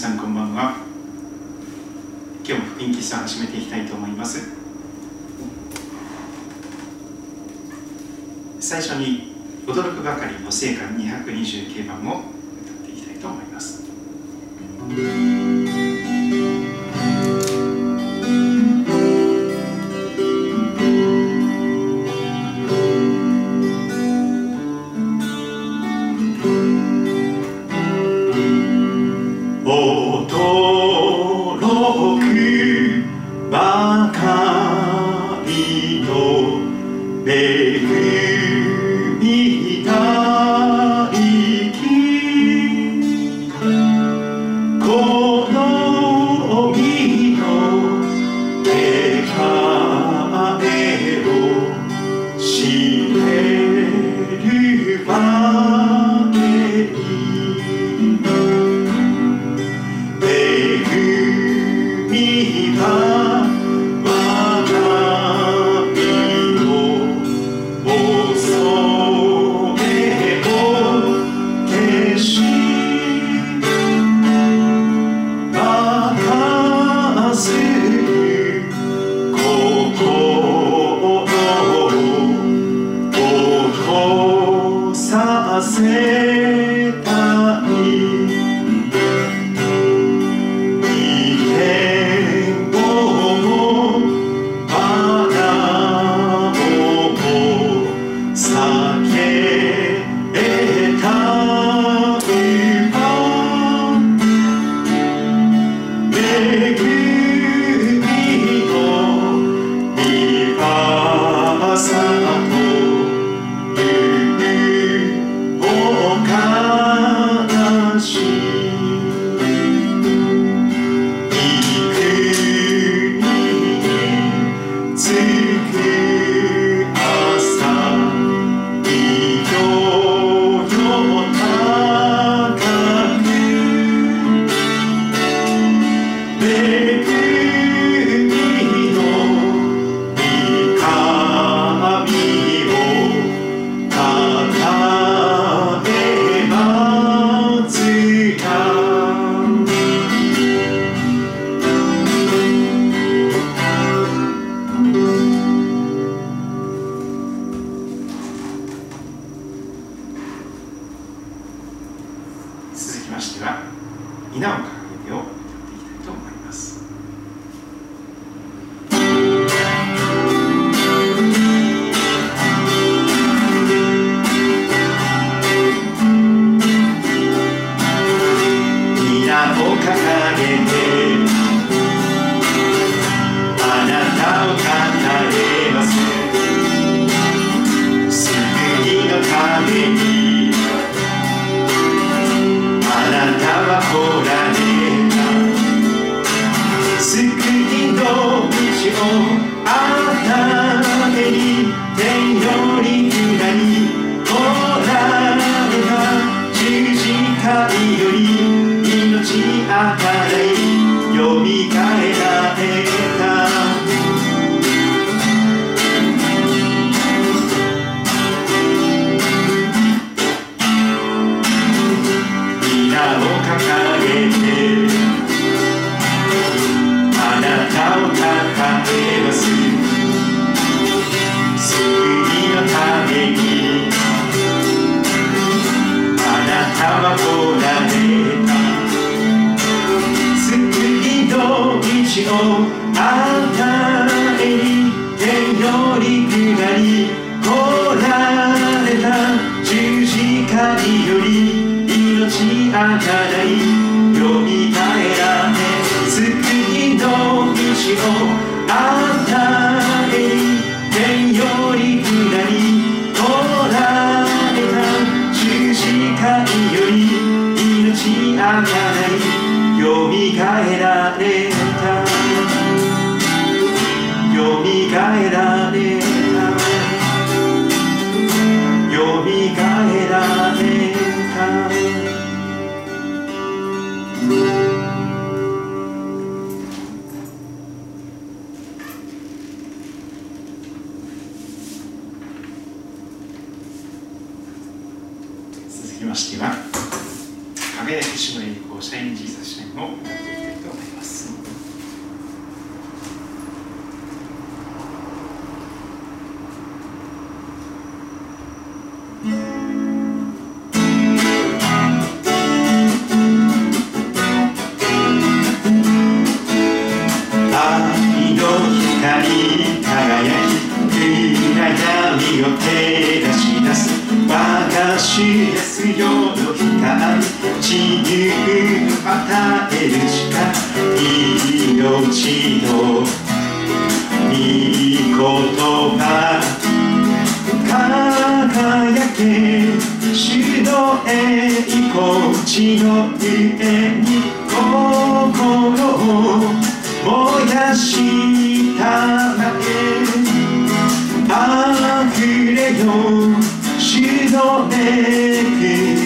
さんこんばんは。今日も福音喫茶を始めていきたいと思います。最初に驚くばかりの聖歌229番を歌っていきたいと思います。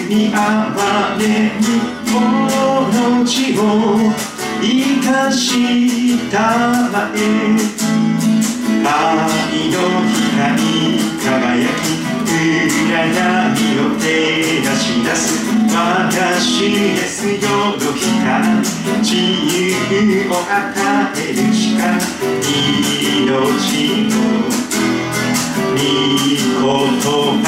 みあれにこの地を生かしたまえ愛の光輝き暗闇を照らし出す私ですよの光自由を与える力命の御言葉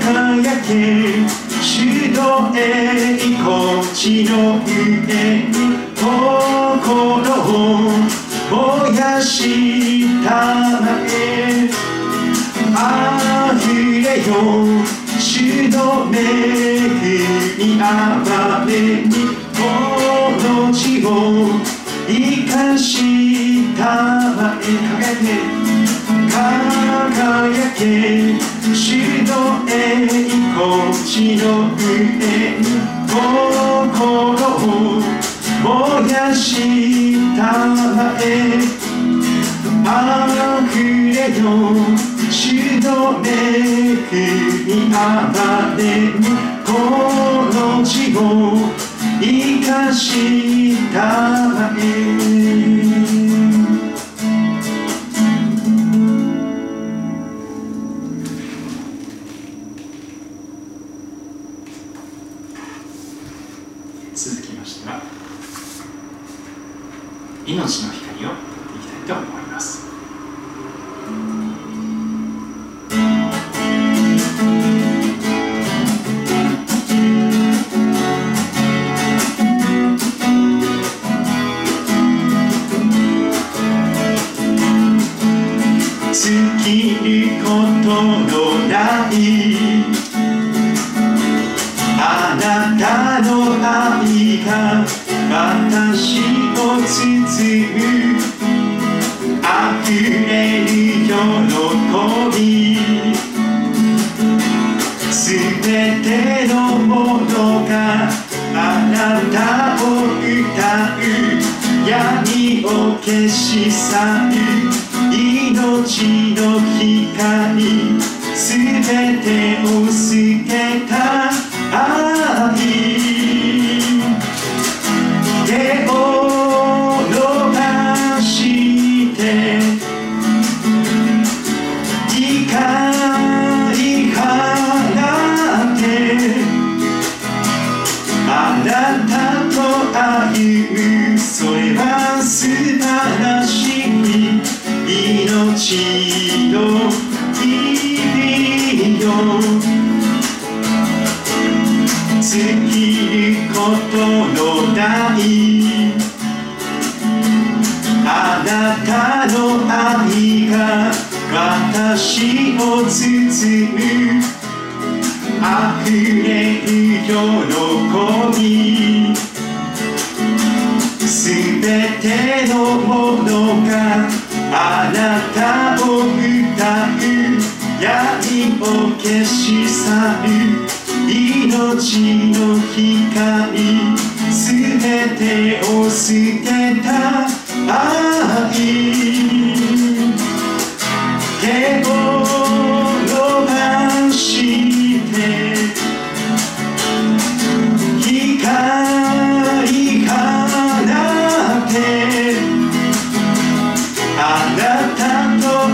輝け主の栄光地の上心を燃やしたまえ溢れよ主の恵みあれにこの地を生かしたまえ輝け主の栄光地の上に心を燃やしたまえ溢れよ主の恵みあれこの地を生かしたまえ命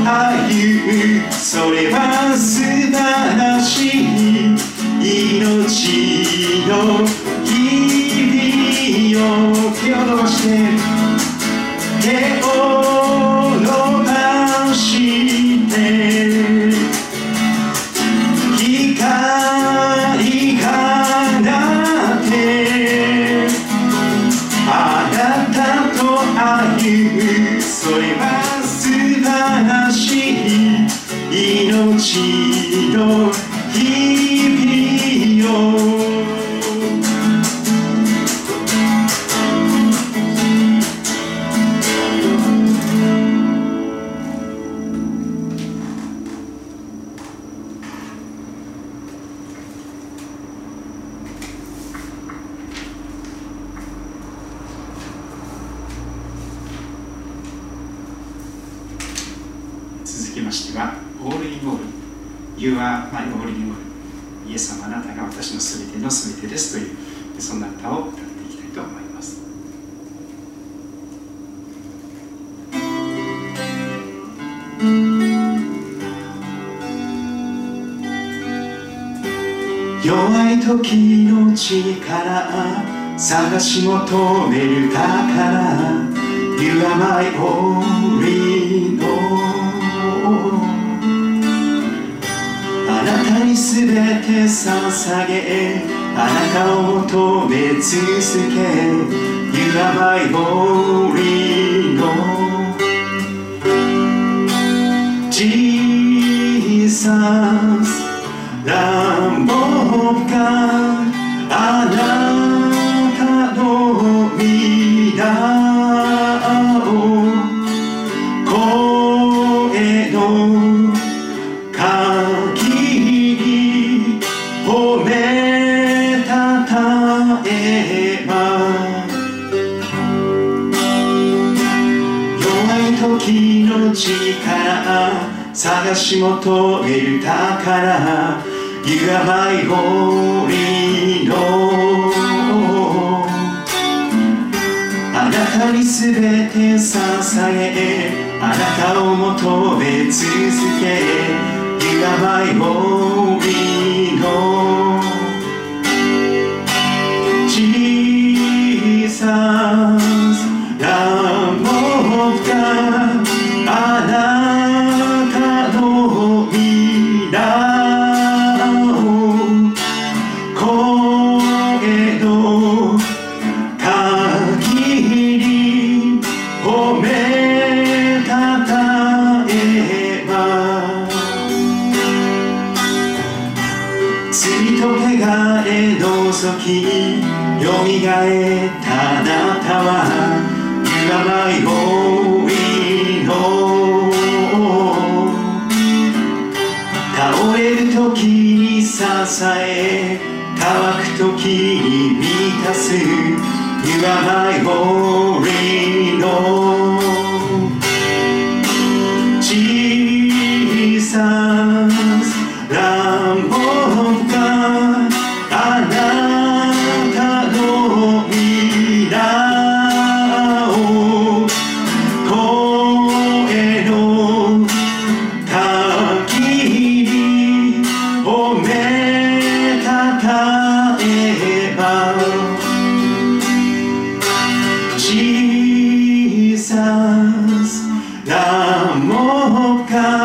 俳優それは素晴らしい命の日々を手を伸ばして探し求める宝揺らない海のあなたにすべて捧げあなたを求め続足元豊かな湯がまい堀の。あなたにすべて捧げあなたを求め続け湯まい堀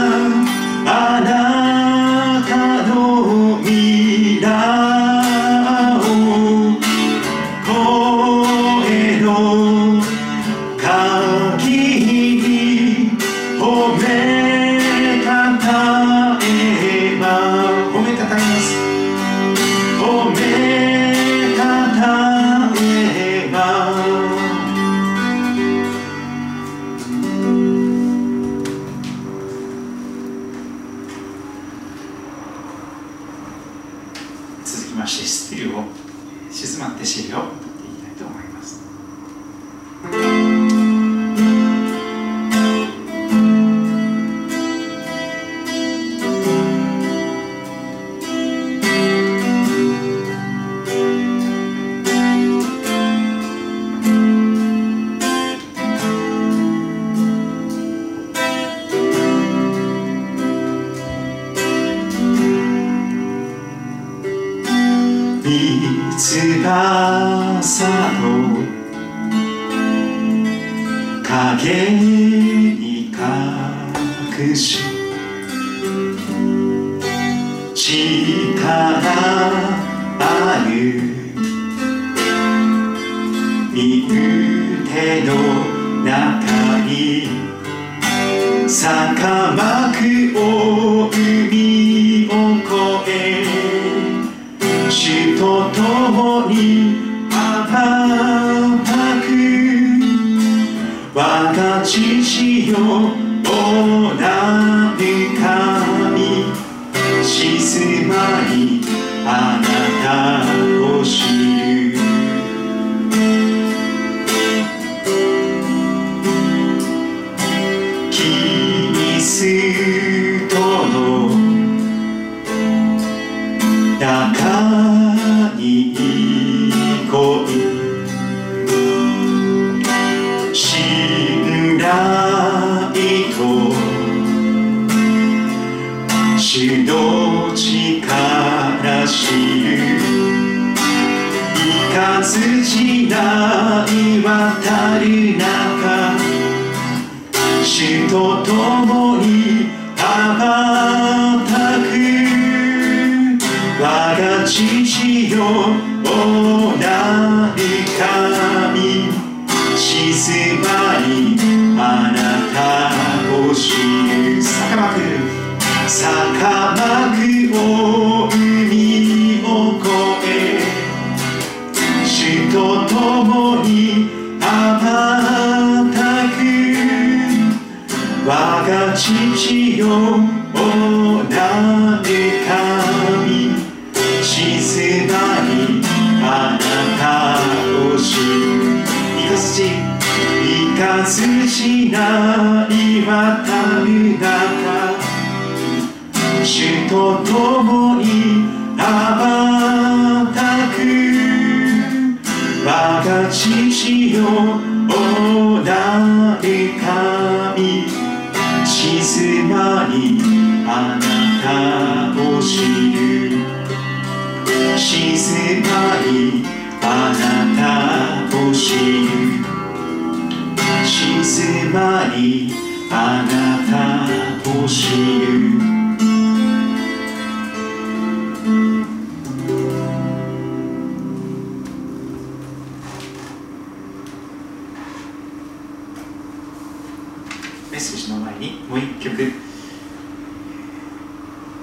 time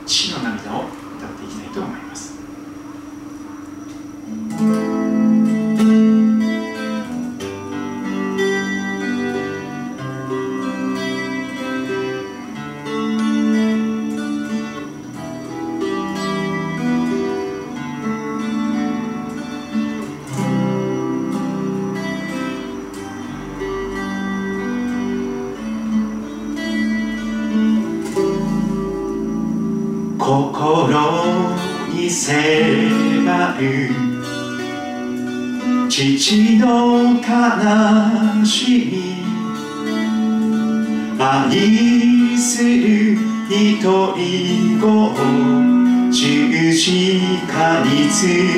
父の涙を歌っていきたいと思います。see.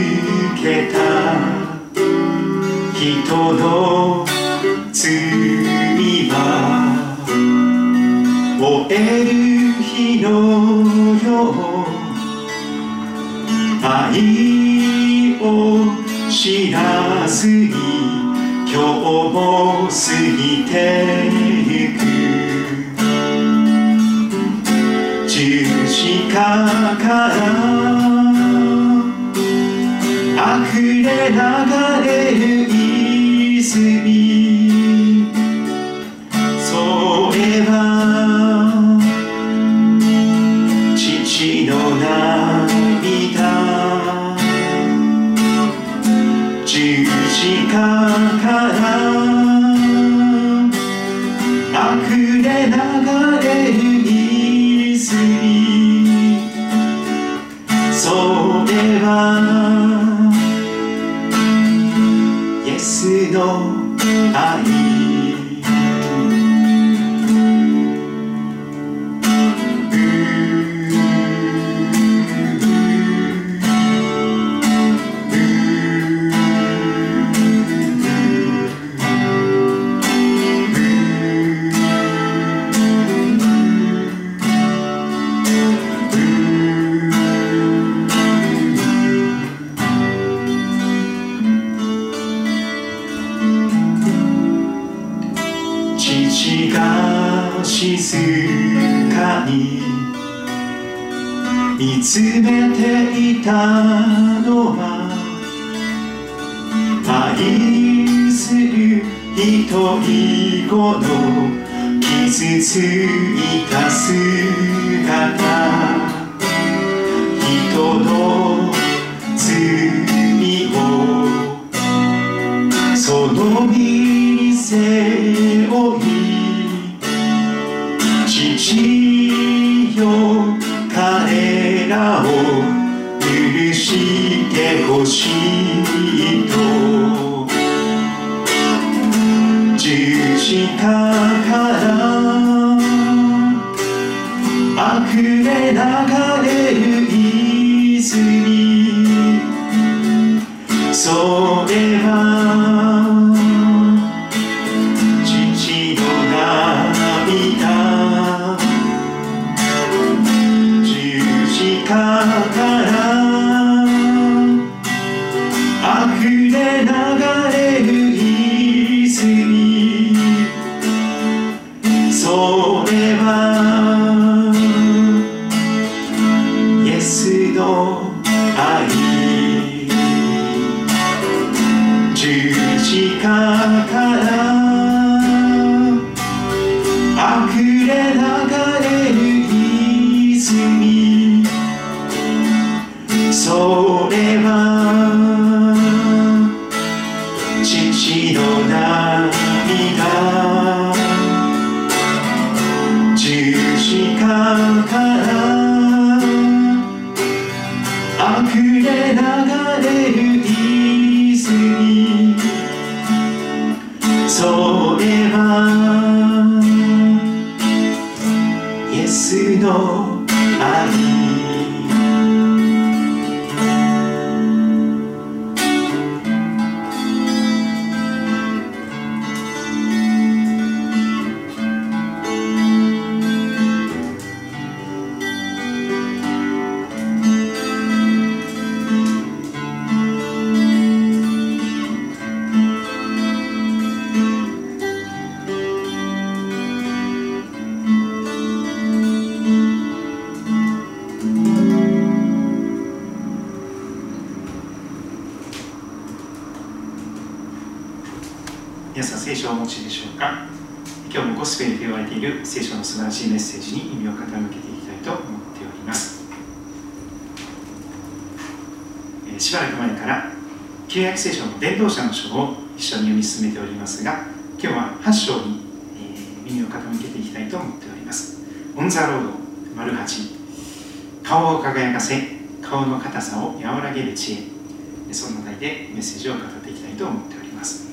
顔の硬さを和らげる知恵。そんな題でメッセージを語っていきたいと思っております。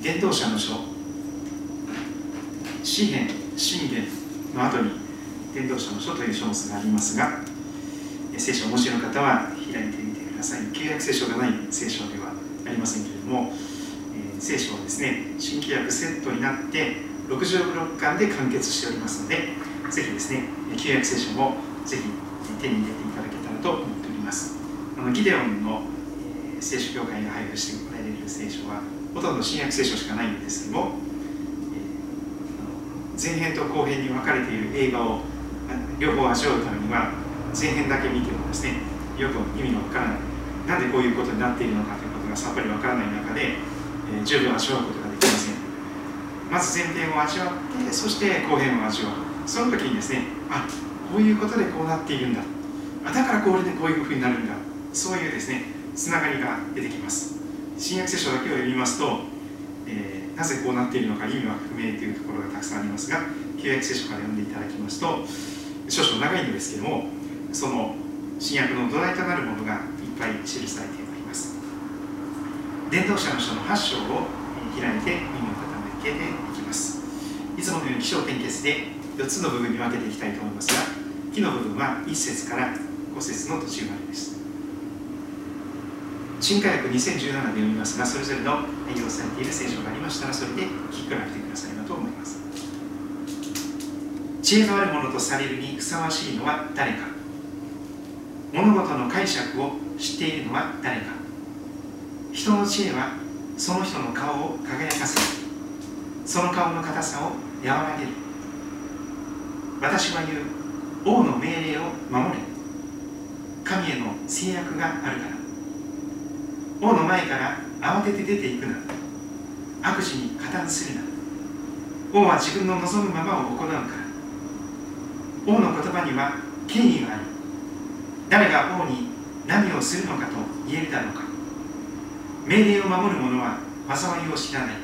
伝道者の書。詩篇信玄の後に伝道者の書という書物がありますがえ聖書をお持ちの方は開いてみてください。旧約聖書がない聖書ではありませんけれども、聖書はですね新規約セットになって66巻で完結しておりますのでぜひですね旧約聖書もぜひ手に入れていただけたらと思っております。あのギデオンの、え聖書協会が配布しておられる聖書はほとんど新約聖書しかないんですけども、前編と後編に分かれている映画を両方味わうためには前編だけ見てもですねよく意味がわからないなんでこういうことになっているのかということがさっぱりわからない中で、えー十分味わうことができません。まず前編を味わってそして後編を味わう。その時にですねあこういうことでこうなっているんだ。あだからこれでこういうふうになるんだ。そういうですねつながりが出てきます。新約聖書だけを読みますと、えーなぜこうなっているのか意味は不明というところがたくさんありますが旧約聖書から読んでいただきますと少々長いんですけどもその新約の土台となるものがいっぱい記されております。伝道者の書の8章を開いて耳を傾けていきます。いつものように起承転結で4つの部分に分けていきたいと思いますが木の部分は1節から5節の途中までです。新科学2017で読みますがそれぞれの内容されている聖書がありましたらそれで聞き比べてくださればと思います。知恵のあるものとされるにふさわしいのは誰か。物事の解釈を知っているのは誰か。人の知恵はその人の顔を輝かせる。その顔の硬さを和らげる。私は言う王の命令を守れ。神への制約があるから。王の前から慌てて出ていくな。悪事に加担するな。王は自分の望むままを行うから。王の言葉には権威がある。誰が王に何をするのかと言えるだろうか。命令を守る者は災いを知らない。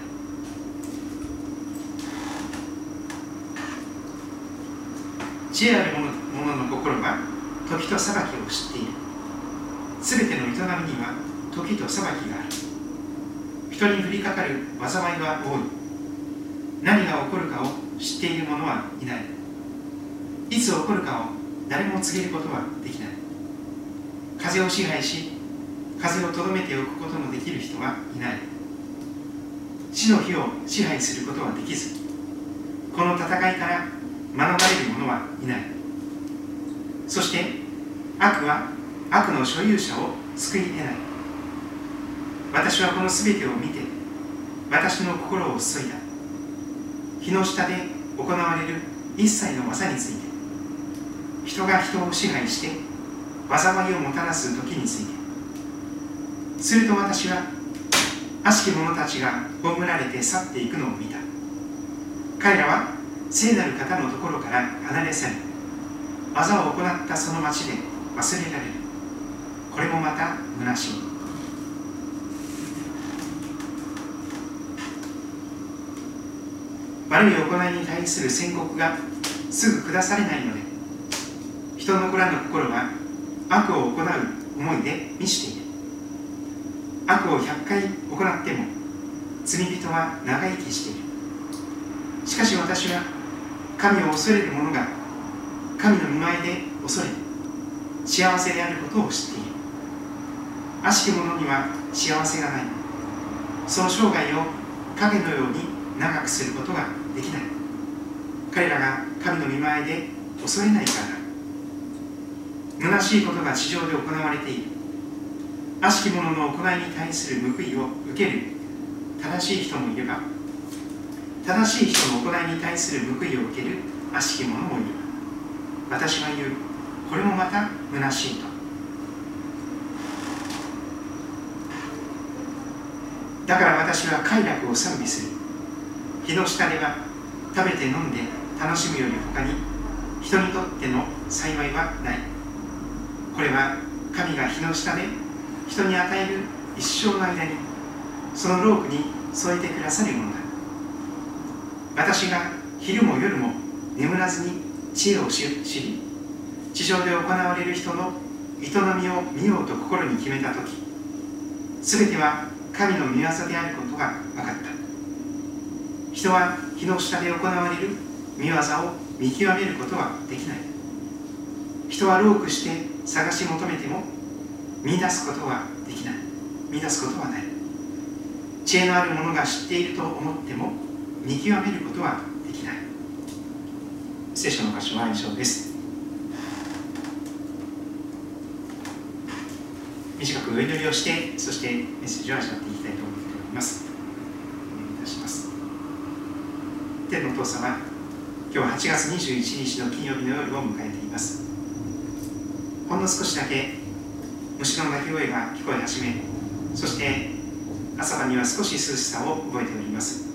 知恵ある者の心は時と裁きを知っている。すべての営みには時と裁きがある。人に降りかかる災いは多い。何が起こるかを知っている者はいない。いつ起こるかを誰も告げることはできない。風を支配し風をとどめておくことのできる人はいない。死の日を支配することはできずこの戦いから免れる者はいない。そして悪は悪の所有者を救い得ない。私はこの全てを見て私の心を注いだ。日の下で行われる一切の技について人が人を支配して災いをもたらす時についてすると私は悪しき者たちが葬られて去っていくのを見た。彼らは聖なる方のところから離れ去り技を行ったその町で忘れられる。これもまた虚しい。悪い行いに対する宣告がすぐ下されないので人の子らの心は悪を行う思いで満ちている。悪を100回行っても罪人は長生きしている。しかし私は神を恐れる者が神の見前で恐れ幸せであることを知っている。悪しき者には幸せがない。その生涯を影のように長くすることができない。彼らが神の見前で恐れないから。虚しいことが地上で行われている。悪しき者の行いに対する報いを受ける。正しい人もいれば正しい人の行いに対する報いを受ける悪しき者もい。る私は言うこれもまた虚しいと。だから私は快楽を賛美する。日の下では食べて飲んで楽しむより他に人にとっての幸いはない。これは神が日の下で人に与える一生の間にそのロープに添えてくださるものだ。私が昼も夜も眠らずに知恵を知り地上で行われる人の営みを見ようと心に決めた時全ては神の御業であることが分かった。人は日の下で行われる御業を見極めることはできない。人はロークして探し求めても見出すことはできない。見出すことはない。知恵のある者が知っていると思っても見極めることはできない。聖書の箇所は以上です。短くお祈りをしてそしてメッセージを味わっていきたいと思っております。お願いいたします。天のお父様今日は8月21日の金曜日の夜を迎えています。ほんの少しだけ虫の鳴き声が聞こえ始めそして朝晩には少し涼しさを覚えております。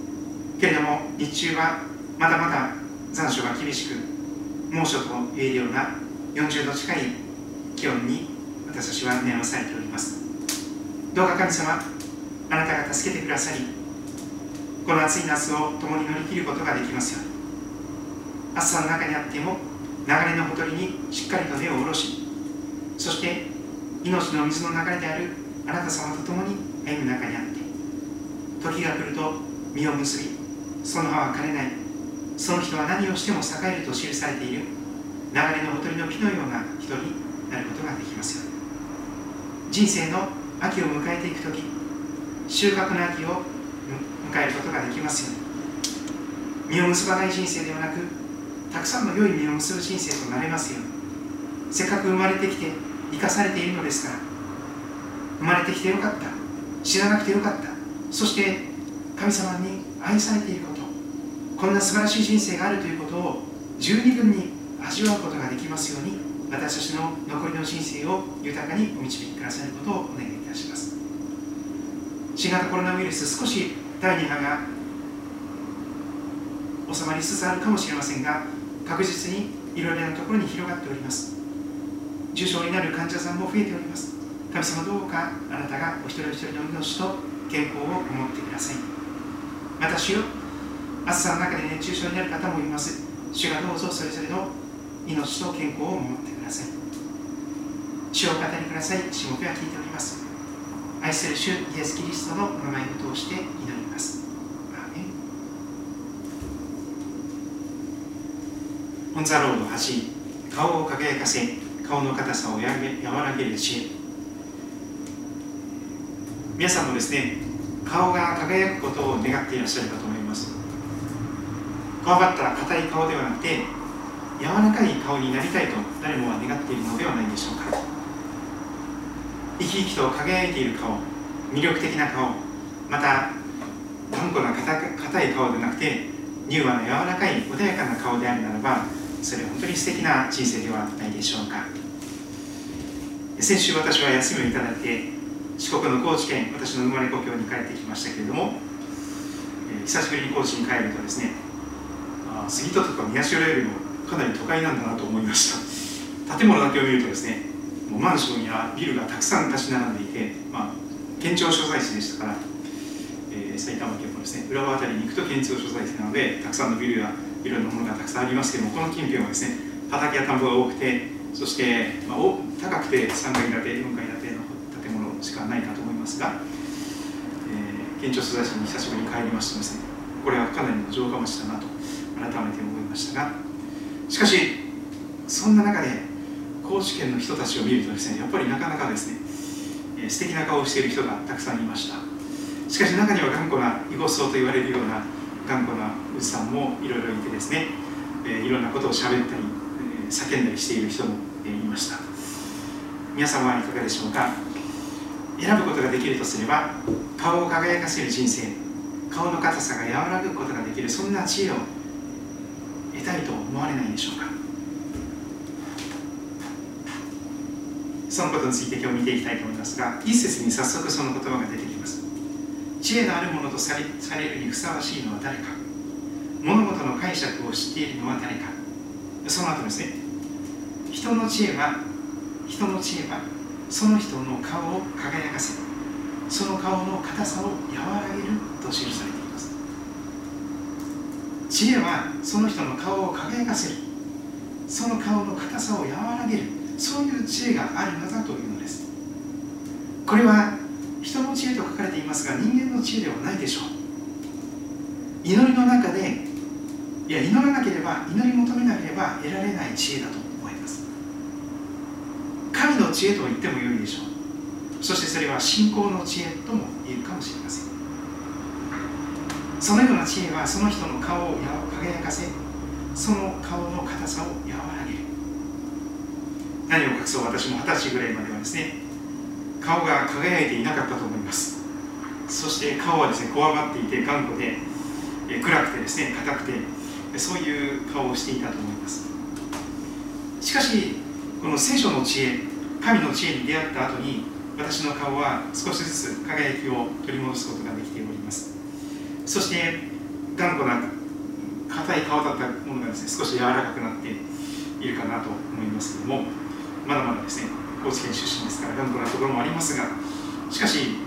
けれども日中はまだまだ残暑が厳しく猛暑と言えるような40度近い気温に私たちは念をされております。どうか神様あなたが助けてくださりこの暑い夏を共に乗り切ることができますように。暑さの中にあっても流れのほとりにしっかりと根を下ろしそして命の水の流れであるあなた様と共に歩む中にあって時が来ると実を結びその葉は枯れない。その人は何をしても栄えると記されている。流れのほとりの木のような人になることができますよ人生の秋を迎えていく時収穫の秋を迎えることができますよ実を結ばない人生ではなくたくさんの良い実を結ぶ人生となれますよせっかく生まれてきて生かされているのですから。生まれてきてよかった。知らなくてよかった。そして神様に愛されていること。こんな素晴らしい人生があるということを十二分に味わうことができますように私たちの残りの人生を豊かにお導きくださることをお願いいたします。新型コロナウイルス少し第2波が収まりつつあるかもしれませんが確実にいろいろなところに広がっております。重症になる患者さんも増えております。神様どうかあなたがお一人お一人の命と健康を守ってください。私を暑さの中で熱中症になる方もいます。主がどうぞそれぞれの命と健康を守ってください。主を語りください。しもべは聞いております。愛する主イエス・キリストの名前を通して祈ります。On the Road 8顔を輝かせ顔の硬さを和らげる知恵。皆さんもですね顔が輝くことを願っていらっしゃるかと思います。こわばった硬い顔ではなくて柔らかい顔になりたいと誰もが願っているのではないでしょうか。生き生きと輝いている顔魅力的な顔また頑固な硬い顔でなくて柔和な柔らかい穏やかな顔であるならばそれは本当に素敵な人生ではないでしょうか。先週私は休みをいただいて四国の高知県私の生まれ故郷に帰ってきましたけれども、えー、久しぶりに高知に帰るとですねあ杉戸とか宮代よりもかなり都会なんだなと思いました。建物だけを見るとですねもうマンションやビルがたくさん立ち並んでいて、まあ、県庁所在地でしたから、えー、埼玉県もですね浦和辺りに行くと県庁所在地なのでたくさんのビルやいろんなものがたくさんありますけどもこの近辺はですね畑や田んぼが多くてそして、まあ、高くて3階建て4階建ての建物しかないかと思いますが、えー、県庁所在地に久しぶりに帰りましてですねこれはかなりの城下町だなと改めて思いましたがしかしそんな中で高知県の人たちを見るとですねやっぱりなかなかですね、えー、素敵な顔をしている人がたくさんいました。しかし中には頑固な囲碁層と言われるような頑固なおじさんもいろいろいてですね、え、いろんなことを喋ったり、え、叫んだりしている人も、いました。皆様はいかがでしょうか？選ぶことができるとすれば顔を輝かせる人生顔の硬さが和らぐことができるそんな知恵を得たいと思われないでしょうか？そのことについて今日見ていきたいと思いますが一節に早速その言葉が出てきます。知恵のあるものとされされるにふさわしいのは誰か？物事の解釈を知っているのは誰か。その後ですね。人の知恵は人の知恵はその人の顔を輝かせその顔の硬さを和らげると記されています。知恵はその人の顔を輝かせる。その顔の硬さを和らげる。そういう知恵があるのだというのです。これは人の知恵と書かれていますが人間の知恵ではないでしょう。祈りの中でいや祈らなければ祈り求めなければ得られない知恵だと思います。神の知恵と言ってもよいでしょう。そしてそれは信仰の知恵とも言えるかもしれません。そのような知恵はその人の顔を輝かせその顔の硬さを和らげる。何を隠そう私も二十歳ぐらいまではですね顔が輝いていなかったと思います。そして顔はですねこわばっていて頑固で暗くてですね硬くてそういう顔をしていたと思います。しかしこの聖書の知恵神の知恵に出会った後に私の顔は少しずつ輝きを取り戻すことができております。そして頑固な硬い顔だったものがですね少し柔らかくなっているかなと思いますけどもまだまだですね高知県出身ですから頑固なところもありますがしかし、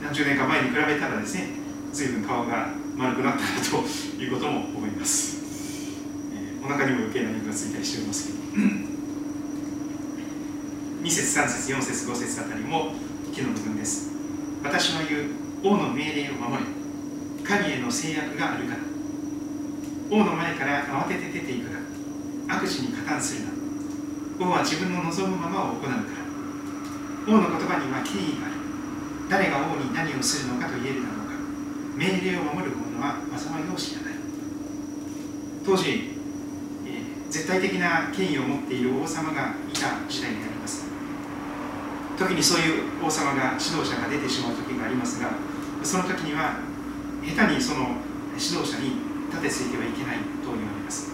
何十年か前に比べたらですね随分顔が丸くなったなということも思います、えー、お腹にも余計な肉がついたりしておりますけど。2節3節4節5節あたりも木の部分です。私の言う王の命令を守れ。神への制約があるから。王の前から慌てて出ていくな悪事に加担するな。王は自分の望むままを行うから。王の言葉には権威がある。誰が王に何をするのかと言えるだろうか。命令を守る者は災いを知らない。当時、えー、絶対的な権威を持っている王様がいた時代になります。時にそういう王様が指導者が出てしまう時がありますがその時には下手にその指導者に立てついてはいけないと言われます。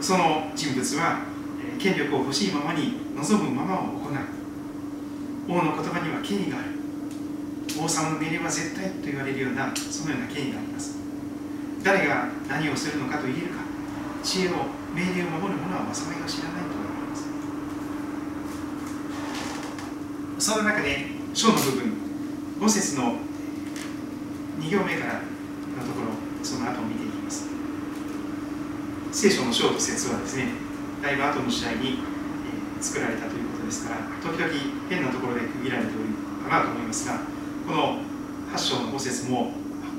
その人物は権力を欲しいままに望むままを行う。王の言葉には権威がある。王様の命令は絶対と言われるようなそのような権威があります。誰が何をするのかと言えるか知恵を命令を守る者は災いを知らないと言われます。その中で章の部分5節の2行目からのところその後を見ていきます。聖書の章と節はですねだいぶ後の時代に、作られたということですから時々変なところで区切られておるかなと思いますがこの8章の5節も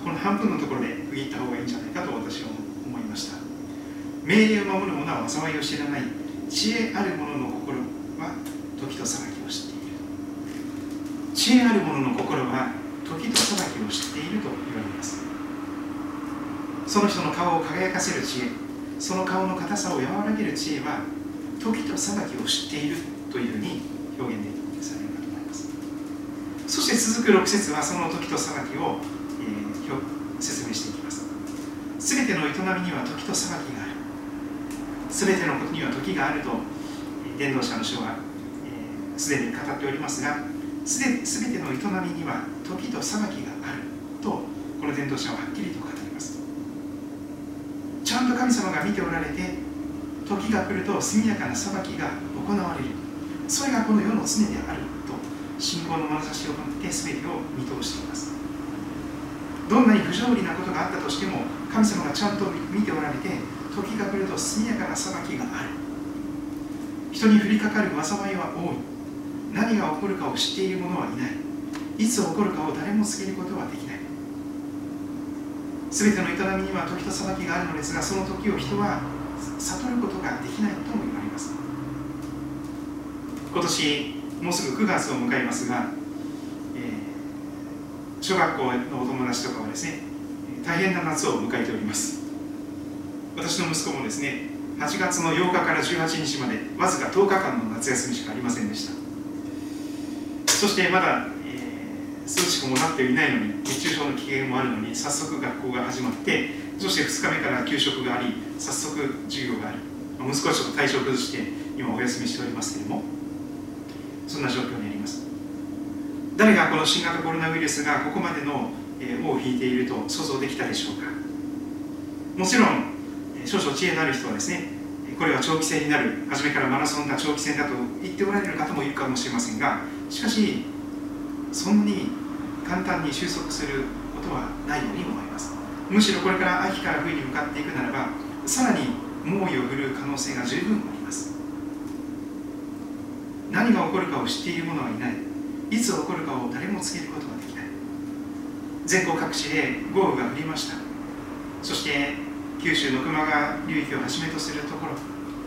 この半分のところで区切った方がいいんじゃないかと私は思いました。命令を守る者は災いを知らない知恵ある者の心は時と裁きを知っている。知恵ある者の心は時と裁きを知っていると言われます。その人の顔を輝かせる知恵その顔の硬さを和らげる知恵は時と裁きを知っているというふうに表現でされるかと思いますそして続く6節はその時と裁きをえー説明していきます。すべての営みには時と裁きがある。すべてのことには時があると伝道者の書はすで、に語っておりますがすべての営みには時と裁きがある。とこの伝道者ははっきりと語ります。ちゃんと神様が見ておられて時が来ると速やかな裁きが行われる。それがこの世の常である。信仰の眼差しを持って全てを見通しています。どんなに不条理なことがあったとしても神様がちゃんと見ておられて時が来ると速やかな裁きがある。人に降りかかる災いは多い。何が起こるかを知っている者はいない。いつ起こるかを誰も告げることはできない。全ての営みには時と裁きがあるのですがその時を人は悟ることができないとも言われます。今年もうすぐ9月を迎えますが小学校のお友達とかはですね大変な夏を迎えております。私の息子もですね8月の8日から18日までわずか10日間の夏休みしかありませんでした。そしてまだ、えー、涼しくもなっていないのに熱中症の危険もあるのに早速学校が始まってそして2日目から給食があり早速授業がある息子はちょっと体調を崩して今お休みしておりますけれどもそんな状況にあります。誰がこの新型コロナウイルスがここまでの尾を引いていると想像できたでしょうか。もちろん少々知恵のある人はですねこれは長期戦になる初めからマラソンだ長期戦だと言っておられる方もいるかもしれませんがしかしそんなに簡単に収束することはないように思います。むしろこれから秋から冬に向かっていくならばさらに猛威を振るう可能性が十分何が起こるかを知っている者はいない。いつ起こるかを誰も告げることができない。全国各地で豪雨が降りました。そして九州の球磨川流域をはじめとするところ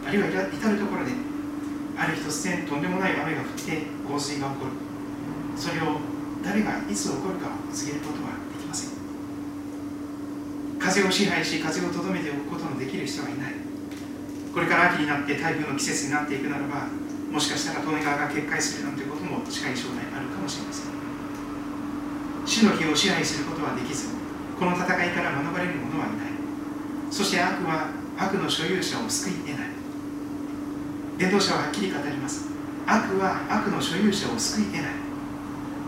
あるいは至るところである日突然とんでもない雨が降って洪水が起こる。それを誰がいつ起こるかを告げることはできません。風を支配し風をとどめておくことのできる人はいない。これから秋になって台風の季節になっていくならばもしかしたら利根川が決壊するなんてことも近い将来あるかもしれません。主の日を支配することはできずこの戦いから免れる者はいない。そして悪は悪の所有者を救い得ない。伝道者ははっきり語ります。悪は悪の所有者を救い得ない。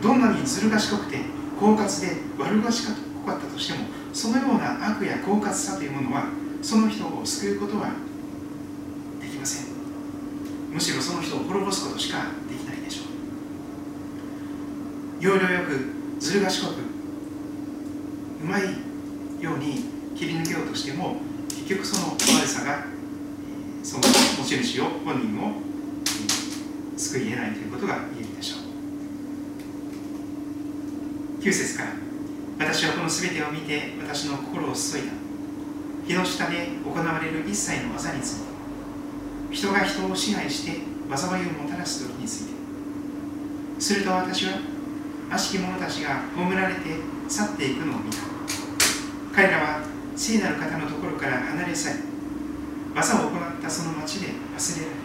どんなにずる賢くて狡猾で悪賢かったとしてもそのような悪や狡猾さというものはその人を救うことはむしろその人を滅ぼすことしかできないでしょう。要領よくずる賢くうまいように切り抜けようとしても結局その悪さがその持ち主を本人を救い得ないということが言えるでしょう。9節から私はこの全てを見て私の心を注いだ。日の下で行われる一切の技について人が人を支配して災いをもたらす時について。すると私は悪しき者たちが葬られて去っていくのを見た。彼らは聖なる方のところから離れ去り技を行ったその町で忘れられ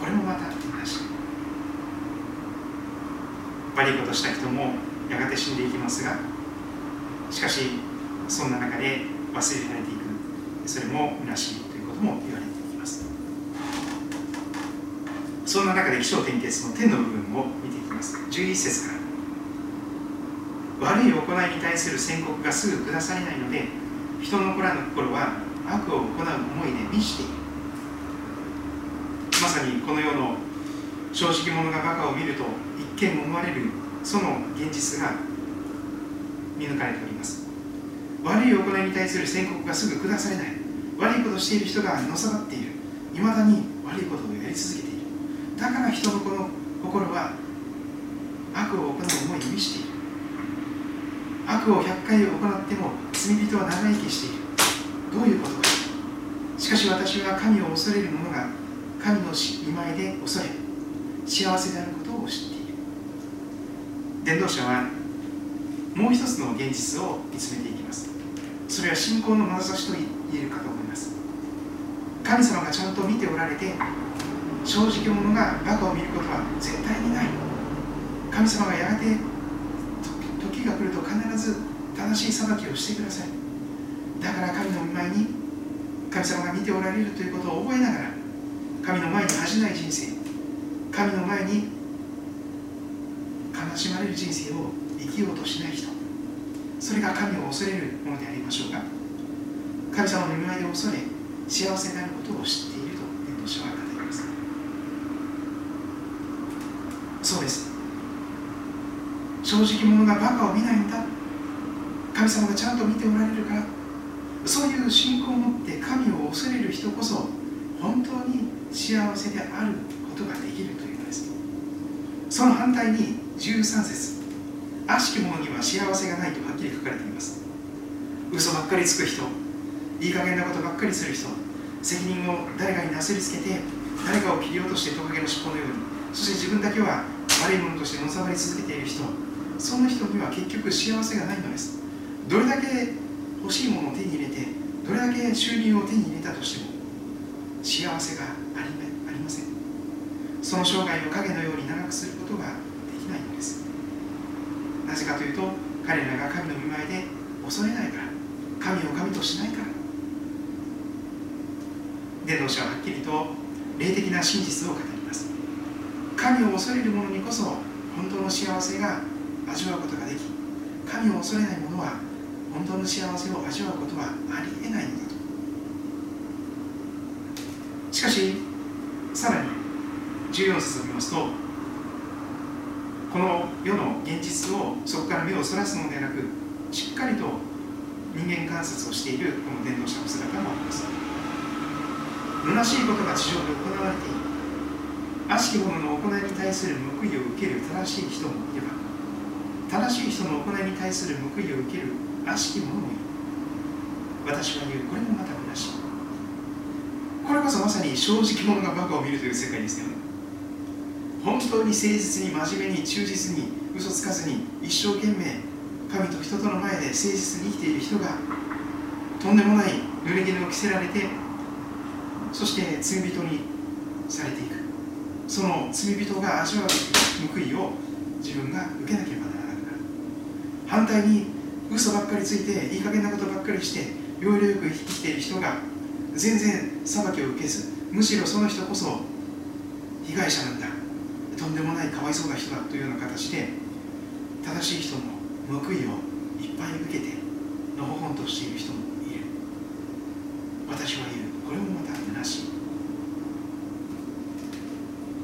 これもまた同じ悪いことした人もやがて死んでいきますがしかしそんな中で忘れられていく。それも虚しいということも言われています。そんな中で起承転結の天の部分を見ていきます。11節から。悪い行いに対する宣告がすぐ下されないので人の子らの心は悪を行う思いで満ちている。まさにこの世の正直者がバカを見ると一見思われるその現実が見抜かれております。悪い行いに対する宣告がすぐ下されない。悪いことをしている人がのさばっている。いまだに悪いことをやり続けている。だから人のこの心は悪を行う思いに満ちている。悪を100回行っても罪人は長生きしている。どういうことか。しかし私は神を恐れる者が神の見舞いで恐れ幸せであることを知っている。伝道者はもう一つの現実を見つめていきます。それは信仰の眼差しと言えるかと思います。神様がちゃんと見ておられて正直者がバカを見ることは絶対にない。神様がやがて時が来ると必ず正しい裁きをしてください。だから神の御前に神様が見ておられるということを覚えながら神の前に恥じない人生神の前に悲しまれる人生を生きようとしない人それが神を恐れるものでありましょうか神様の見舞いで恐れ幸せであることを知っていると伝道者は語りますそうです。正直者がバカを見ないんだ。神様がちゃんと見ておられるから。そういう信仰を持って神を恐れる人こそ本当に幸せであることができるというのです。その反対に13節。悪しき者には幸せがないとはっきり書かれています。嘘ばっかりつく人。いい加減なことばっかりする人。責任を誰かになすりつけて誰かを切り落としてトカゲの尻尾のように。そして自分だけは悪いものとしてのさばり続けている人その人には結局幸せがないのです。どれだけ欲しいものを手に入れてどれだけ収入を手に入れたとしても幸せがありありません。その生涯を影のように長くすることができないのです。なぜかというと彼らが神の見舞いで恐れないから神を神としないから。伝道者ははっきりと霊的な真実を語り神を恐れる者にこそ本当の幸せが味わうことができ神を恐れない者は本当の幸せを味わうことはありえないのだと。しかしさらに14節を見ますとこの世の現実をそこから目をそらすのではなくしっかりと人間観察をしているこの伝道者の姿もあります。虚しいことが地上で行われている。悪しき者の行いに対する報いを受ける正しい人もいれば正しい人の行いに対する報いを受ける悪しき者もいる。私は言うこれもまた虚しい。これこそまさに正直者がバカを見るという世界ですよね。本当に誠実に真面目に忠実に嘘つかずに一生懸命神と人との前で誠実に生きている人がとんでもない濡れ衣を着せられてそして罪人にされていくその罪人が味わう報いを自分が受けなければならなくなる反対に嘘ばっかりついていい加減なことばっかりして要領よく生きている人が全然裁きを受けずむしろその人こそ被害者なんだ。とんでもないかわいそうな人だというような形で正しい人の報いをいっぱい受けてのほほんとしている人もいる。私は言う。これもまた虚しい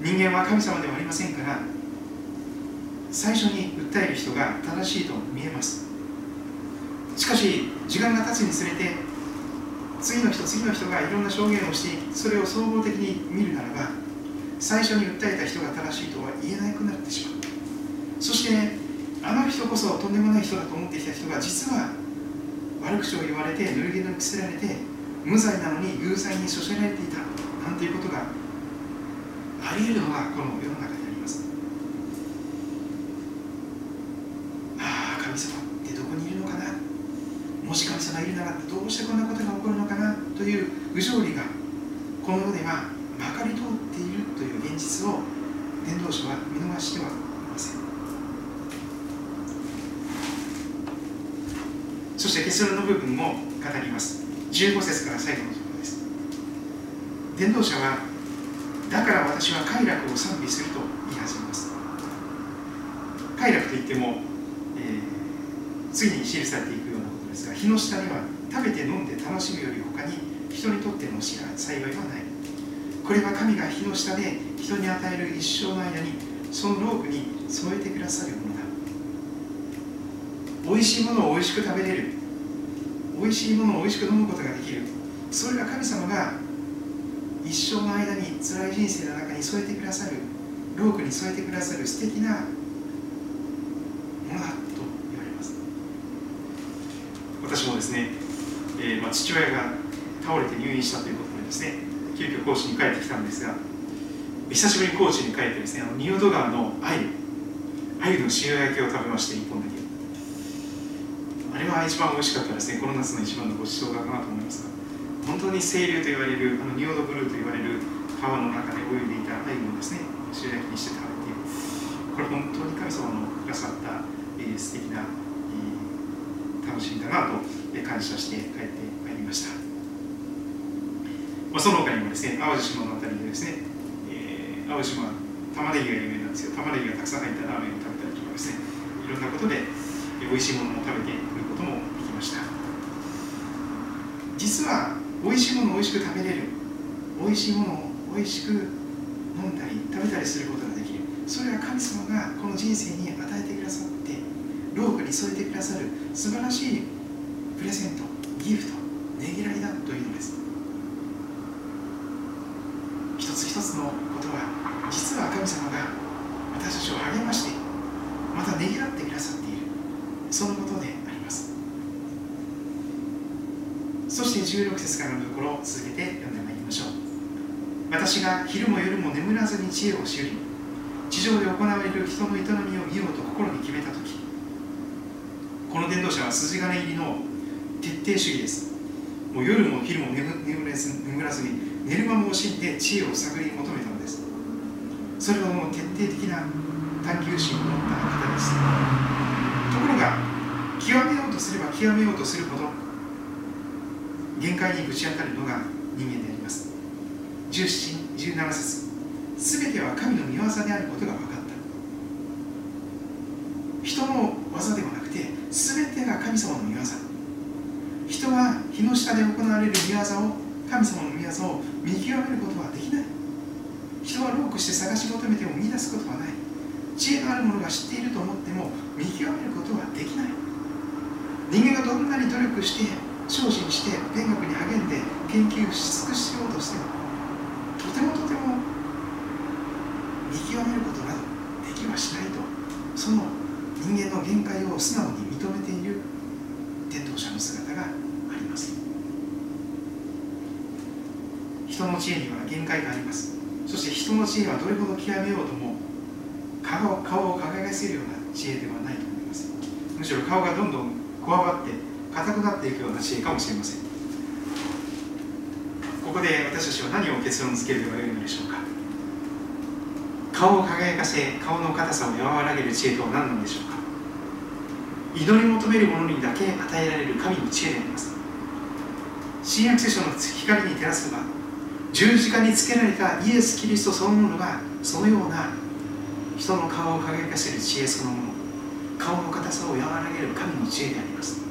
人間は神様ではありませんから最初に訴える人が正しいと見えます。しかし時間が経つにつれて次の人次の人がいろんな証言をしてそれを総合的に見るならば最初に訴えた人が正しいとは言えなくなってしまう。そしてあの人こそとんでもない人だと思ってきた人が実は悪口を言われて濡れ衣を着せられて無罪なのに有罪に処せられていたなんていうことがあり得るのがこの世の中であります。ああ神様ってどこにいるのかな？もし神様いるならどうしてこんなことが起こるのかな？という不条理がこの世ではまかり通っているという現実を伝道者は見逃してはいません。そして結論の部分も語ります。15節から最後のところです。伝道者はだから私は快楽を賛美すると言い始めます。快楽といっても、えー、次に記されていくようなことですが日の下には食べて飲んで楽しむより他に人にとっての幸いはない。これは神が日の下で人に与える一生の間にそのロープに添えてくださるものだ。美味しいものを美味しく食べれる。美味しいものを美味しく飲むことができる。それが神様が一生の間に辛い人生の中に添えてくださるロークに添えてくださる素敵なものだと言われます。私もですね、えー、まあ、父親が倒れて入院したということでですね急遽高知に帰ってきたんですが久しぶりに高知に帰ってですねあの仁淀川の鮎鮎の塩焼きを食べまして1本だけ。あれは一番美味しかったですねこの夏の一番のごちそうだなと思いますが。本当に清流と言われるあの仁淀ブルーと言われる川の中で泳いでいた鮎をですね。塩焼きにして食べてこれ本当に神様のくださった、えー、素敵な、えー、楽しみだなと、えー、感謝して帰ってまいりました。まあ、その他にもですね淡路島の辺りでですね、えー、淡路島玉ねぎが有名なんですけど玉ねぎがたくさん入ったラーメンを食べたりとかですねいろんなことで美味しいものを食べてくることもできました。実は美味しいものを美味しく食べれる。美味しいものを美味しく飲んだり食べたりすることができる。それは神様がこの人生に与えてくださってロープに添えてくださる素晴らしいプレゼントギフトねぎらいだというのです。一つのことは実は神様が私たちを励ましてまたねぎらってくださっている。そのことでありますそして16節からのところを続けて読んでまいりましょう。私が昼も夜も眠らずに知恵を知り地上で行われる人の営みを見ようと心に決めた時この伝道者は筋金入りの徹底主義です。もう夜も昼も眠らずに寝る間も惜しんで知恵を探り求めたのです。それはもう徹底的な探求心を持った方です。ところが極めようとすれば極めようとするほど限界にぶち当たるのが人間であります。17、17節。すべては神の御業であることが分かった。人の技ではなくてすべてが神様の御業。人は日の下で行われる御業を神様の御業を見極めることはできない。人はロークして探し求めても見出すことはない。知恵のある者が知っていると思っても見極めることはできない。人間がどんなに努力して精進して勉学に励んで研究し尽くしようとしてもとてもとても見極めることなどできはしないとその人間の限界を素直に認めている伝道者の姿があります。人の知恵には限界があります。そして人の知恵はどれほど極めようとも顔を輝かせるような知恵ではないと思います。むしろ顔がどんどんこわばって硬くなっていくような知恵かもしれません。ここで私たちは何を結論付ければよいのでしょうか。顔を輝かせ顔の硬さを和らげる知恵とは何なのでしょうか。祈り求める者にだけ与えられる神の知恵であります。新約聖書の光に照らせば十字架につけられたイエス・キリストそのものがそのような人の顔を輝かせる知恵そのもの顔の硬さを和らげる神の知恵であります。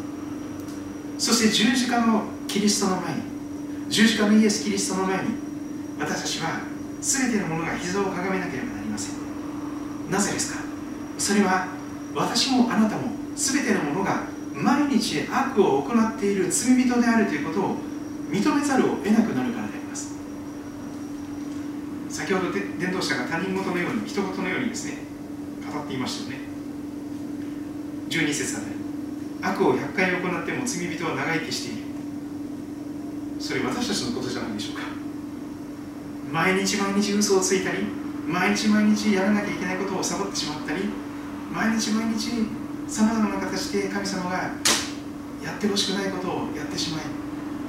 そして十字架のキリストの前に十字架のイエス・キリストの前に私たちは全てのものが膝をかがめなければなりません。なぜですか？それは私もあなたも全てのものが毎日悪を行っている罪人であるということを認めざるを得なくなるからであります。先ほど伝道者が他人事のように人事のようにですね語っていましたよね。12節あたり悪を100回行っても罪人は長生きしている。それ私たちのことじゃないでしょうか。毎日毎日嘘をついたり毎日毎日やらなきゃいけないことをサボってしまったり毎日毎日さまざまな形で神様がやってほしくないことをやってしまい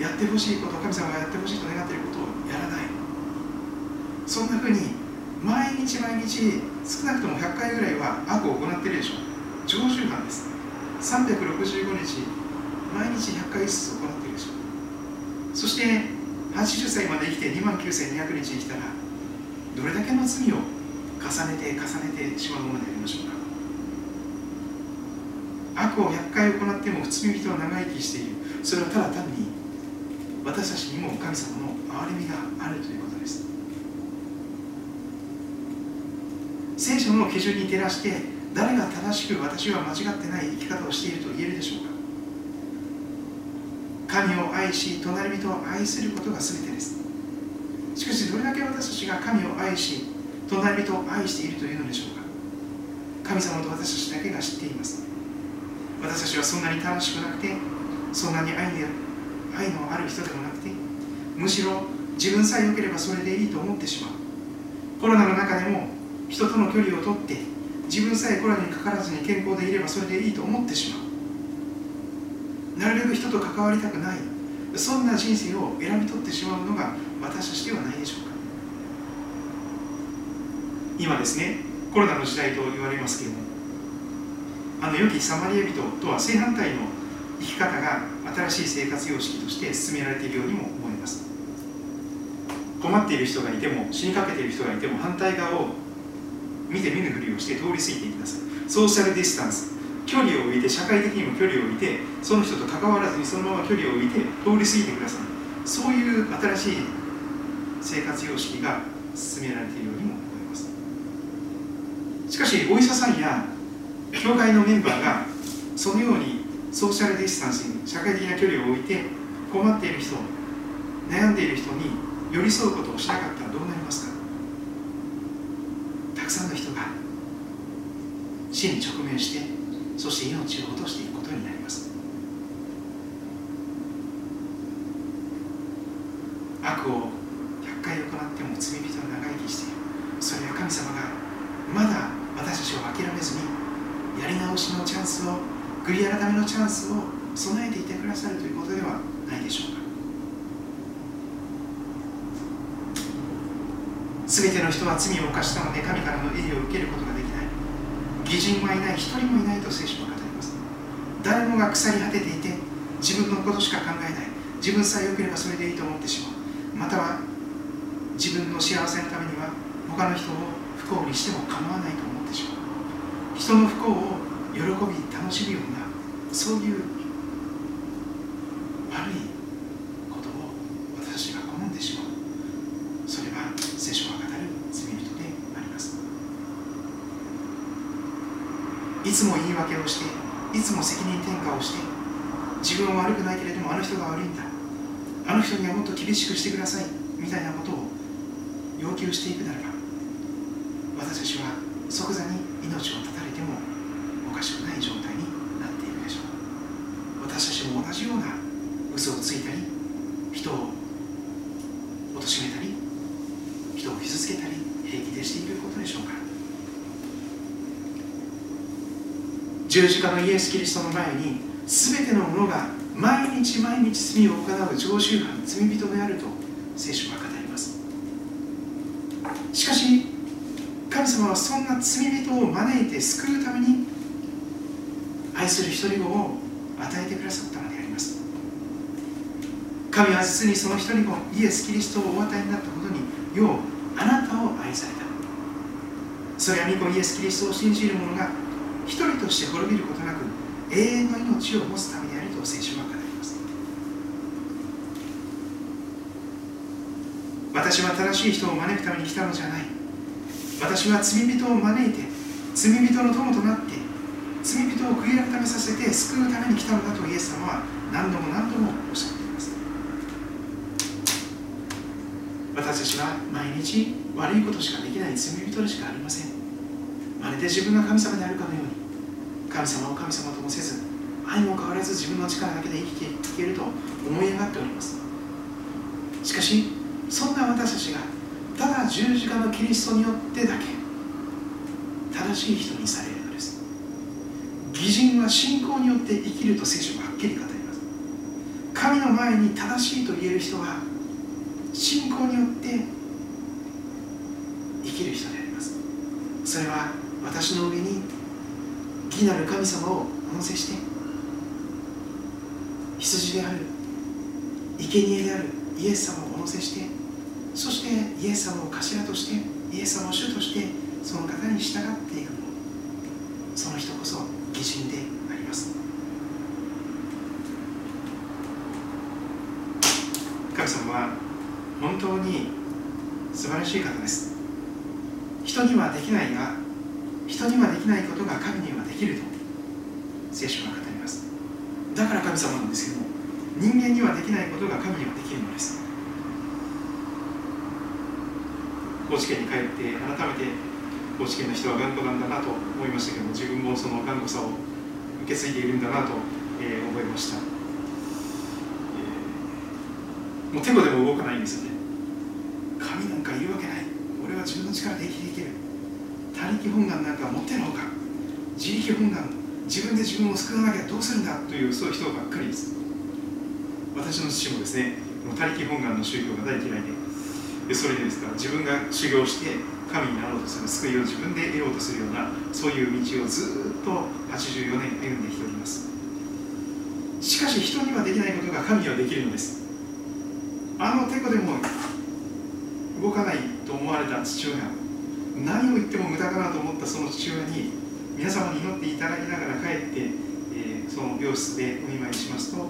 やってほしいこと神様がやってほしいと願っていることをやらない。そんなふうに毎日毎日少なくとも100回ぐらいは悪を行っているでしょう。常習犯です。365日毎日100回ずつ行っているでしょう。そして80歳まで生きて2万9200日生きたらどれだけの罪を重ねて重ねてしまうものでありましょうか。悪を100回行っても罪人は長生きしている。それはただ単に私たちにも神様の憐れみがあるということです。聖書の基準に照らして誰が正しく私は間違ってない生き方をしていると言えるでしょうか？神を愛し隣人を愛することが全てです。しかしどれだけ私たちが神を愛し隣人を愛しているというのでしょうか？神様と私たちだけが知っています。私たちはそんなに楽しくなくてそんなに愛で愛のある人でもなくてむしろ自分さえ良ければそれでいいと思ってしまう。コロナの中でも人との距離をとって自分さえコロナにかからずに健康でいればそれでいいと思ってしまう。なるべく人と関わりたくない。そんな人生を選び取ってしまうのが私たちではないでしょうか。今ですねコロナの時代と言われますけれどもあの良きサマリア人とは正反対の生き方が新しい生活様式として進められているようにも思います。困っている人がいても死にかけている人がいても反対側を見て見ぬふりをして通り過ぎていきなさい。ソーシャルディスタンス。距離を置いて社会的にも距離を置いてその人と関わらずにそのまま距離を置いて通り過ぎてください。そういう新しい生活様式が進められているようにも思います。しかしお医者さんや教会のメンバーがそのようにソーシャルディスタンスに社会的な距離を置いて困っている人悩んでいる人に寄り添うことをしなかったらどうなりますかたくさんの人が死に直面してそして命を落としていくことになります。悪を100回行っても罪人は長生きしている。それは神様がまだ私たちを諦めずにやり直しのチャンスを悔い改めのチャンスを備えていてくださるということではないでしょうか。全ての人は罪を犯したので神からの栄誉を受けることが偽人はいない一人もいないと聖書は語ります。誰もが腐り果てていて自分のことしか考えない。自分さえ良ければそれでいいと思ってしまう。または自分の幸せのためには他の人を不幸にしても構わないと思ってしまう。人の不幸を喜び楽しむようなそういう悪いことを私が好んでしまうそれは聖書が語る罪人でありますいつも言い訳をしていつも責任転嫁をして自分は悪くないけれどもあの人が悪いんだあの人にはもっと厳しくしてください。みたいなことを要求していくならば私たちは即座に命を絶たれてもおかしくない状態になっているでしょう。私たちも同じような嘘をついたり人を貶めたり人を傷つけたり平気でしていることでしょうか十字架のイエス・キリストの前に全てのものが毎日毎日罪を行う常習犯罪人であると聖書は語ります。しかし神様はそんな罪人を招いて救うために愛する一人子を与えてくださったのであります。神は実にその一人子イエス・キリストをお与えになったことにようあなたを愛された。それは御子イエス・キリストを信じる者が一人として滅びることなく永遠の命を持つためであると聖書は語ります私は正しい人を招くために来たのじゃない。私は罪人を招いて罪人の友となって罪人を悔い改めさせて救うために来たのだとイエス様は何度も何度もおっしゃっています。私たちは毎日悪いことしかできない罪人でしかありません。まるで自分が神様であるかのように神様を神様ともせず愛も変わらず自分の力だけで生きていけると思い上がっております。しかしそんな私たちがただ十字架のキリストによってだけ正しい人にされるのです。義人は信仰によって生きると聖書がはっきり語ります。神の前に正しいと言える人は信仰によって生きる人であります。それは私の上に義なる神様をお乗せして羊である生贄であるイエス様をお乗せしてそしてイエス様を頭としてイエス様を主としてその方に従っていく。その人こそ義人であります。神様は本当に素晴らしい方です。人にはできないが人にはできないことが神にはできると聖書が語ります。だから神様なんですけども人間にはできないことが神にはできるのです。高知県に帰って改めて高知県の人は頑固なんだなと思いましたけども自分もその頑固さを受け継いでいるんだなと、えー、思いました、えー、もう手こでも動かないんですよね。神なんかいるわけない。俺は自分の力で生きていける。他力本願なんか持ってるのか。自力本願。自分で自分を救わなきゃどうするんだ。というそういう人ばっかりです。私の父もですね他力本願の宗教が大嫌いで。それでですから自分が修行して神になろうとする救いを自分で得ようとするようなそういう道をずっと84年歩んできております。しかし人にはできないことが神にはできるのです。あのてこでも動かないと思われた父親何を言っても無駄かなと思ったその父親に皆様に祈っていただきながら帰って、えー、その病室でお見舞いしますと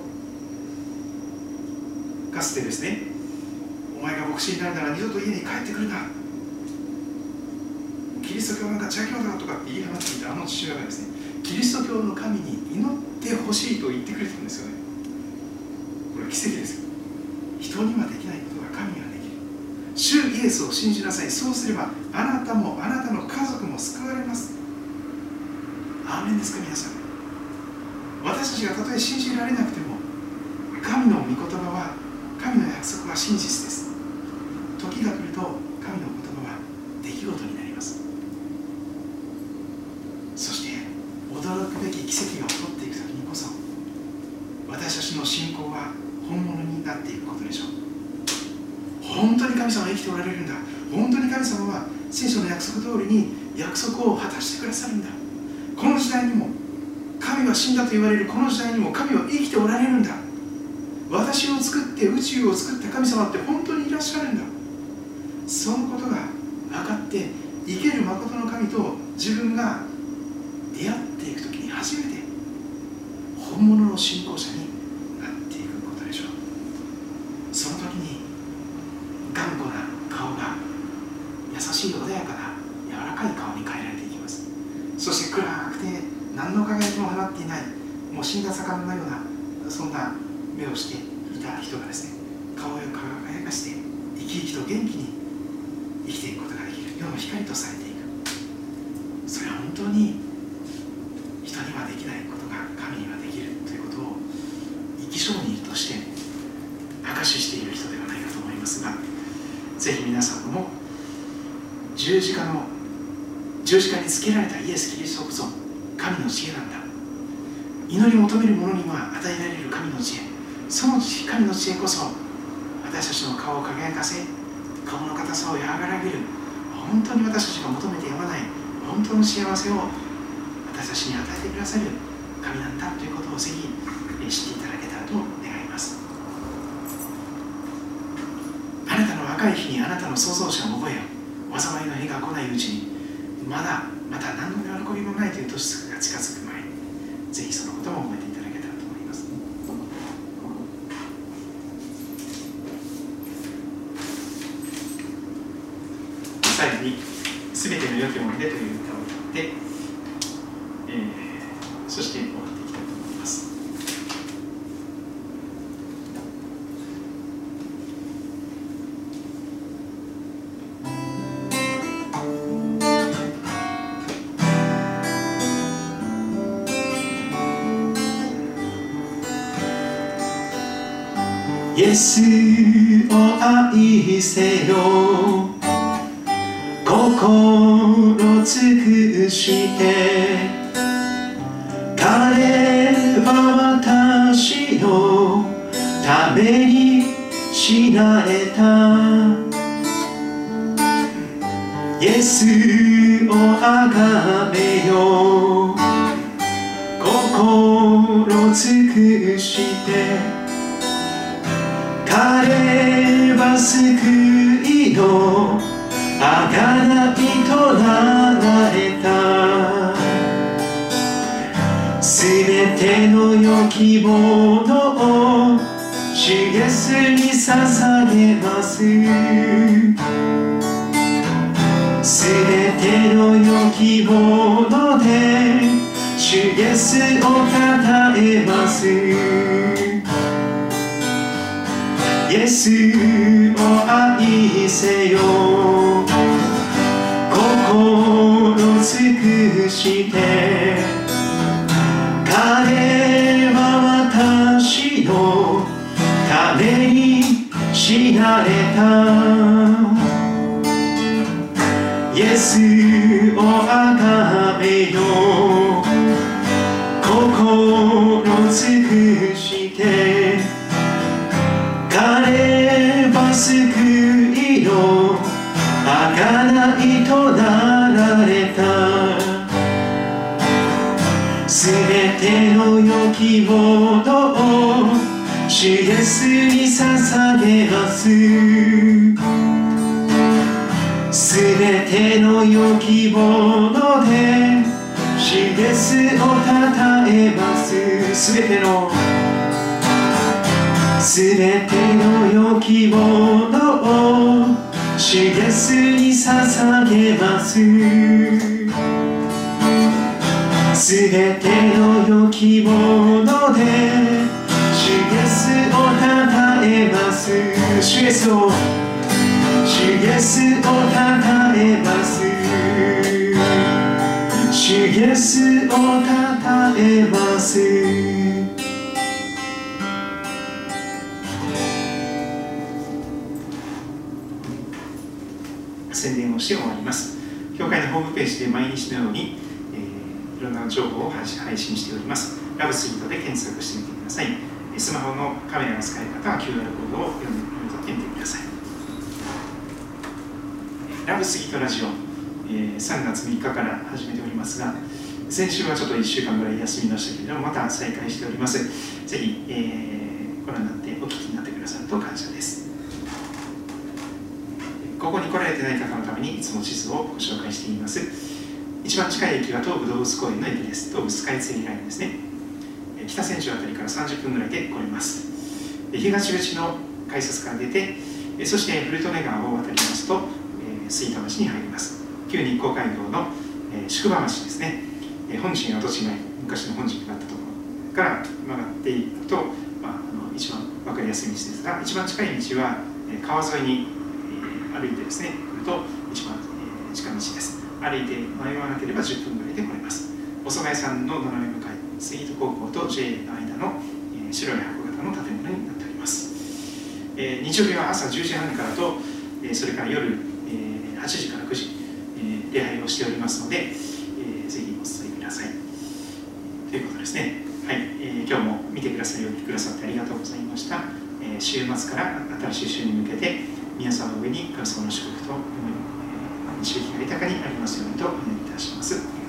かつてですね前が牧師になるなら二度と家に帰ってくるな。キリスト教なんか邪教だとかって言い放っていたあの父親がですねキリスト教の神に祈ってほしいと言ってくれたんですよね。これ奇跡ですよ。人にはできないことが神にはできる。主イエスを信じなさい。そうすればあなたもあなたの家族も救われます。アーメンですか皆さん。私たちがたとえ信じられなくても神の御言葉は神の約束は真実です時が来ると神の言葉は出来事になりますそして驚くべき奇跡が起こっていく時にこそ私たちの信仰は本物になっていくことでしょう本当に神様は生きておられるんだ本当に神様は聖書の約束通りに約束を果たしてくださるんだこの時代にも神は死んだと言われるこの時代にも神は生きておられるんだ私を作って宇宙を作った神様って本当にいらっしゃるんだ。そのことが分かって生ける誠の神と自分が出会っていく時に初めて本物の信仰者になっていくことでしょうその時に頑固な顔が優しい穏やかな柔らかい顔に変えられていきますそして暗くて何の輝きも放っていないもう死んだ魚のようなそんな目をしていた人がですね顔を輝かして生き生きと元気に生きていくことができる世の光とされていくそれは本当に人にはできないことが神にはできるということを生き証人として証ししている人ではないかと思いますがぜひ皆さんも十字架の十字架につけられたイエス・キリストこそ神の知恵なんだ祈り求める者には与えられる神の知恵その神の知恵こそ私たちの顔を輝かせ顔の硬さを和らげる本当に私たちが求めてやまない本当の幸せを私たちに与えてくださる神なんだということをぜひ知っていただけたらと願います。あなたの若い日にあなたの創造者を覚えよ災いの日が来ないうちにまだまた何の喜びもないという年が近づく前にぜひそのことも覚えて最後に「すべての良きもので」という歌を歌って、えー、そして終わっていきたいと思います。イエスを愛せよために死なれたイエスをあがめよ心尽くして。彼は救いの。あがないとなられた。すべての良きものを。スに捧げます。すべての良きもので主イエスをたえます。イエスを愛せよ。心尽くして。られた。イエスをあがての良きもので主イエスをたたえます。すべてのすべての良きものを主イエスに捧げます。すべての良きものホームページで毎日のように、えーいろんな情報を配信配信しております。ラブスイートで検索してみてください。えスマホのカメラの使い方は QR コードを読み取ってみてください。ラブスイートラジオ、えー3月3日から始めておりますが先週はちょっと1週間ぐらい休みましたけれどもまた再開しております。ぜひ、えーご覧になってお聞きになってくださると感謝です。ここに来られてない方のためにいつも地図をご紹介しています。一番近い駅は東武動物公園の駅です。東武スカイツリーラインですね。北千住あたりから30分ぐらいで来れます。東口の改札から出てそして古利根川を渡りますとえ吹田町に入ります。旧日光街道の宿場町ですね。え本陣跡地内昔の本陣があったところから曲がっていくと、まあ、あの一番分かりやすい道ですが一番近い道は川沿いに歩いてですね来ると一番、えー近道です。歩いて迷わなければ10分ぐらいで来れます。お蕎麦屋さんの斜め向かいスイート高校と JA の間の、えー白い箱型の建物になっております、えー日曜日は朝10時半からと、えーそれから夜、えー8時から9時、えー礼拝をしておりますので、えーぜひお伝えください。ということですね。はい、えー今日も見てくださりくださってありがとうございました、えー週末から新しい週に向けて皆様の上に感想の祝福と、えー導きが豊かにありますようにとお願いいたします。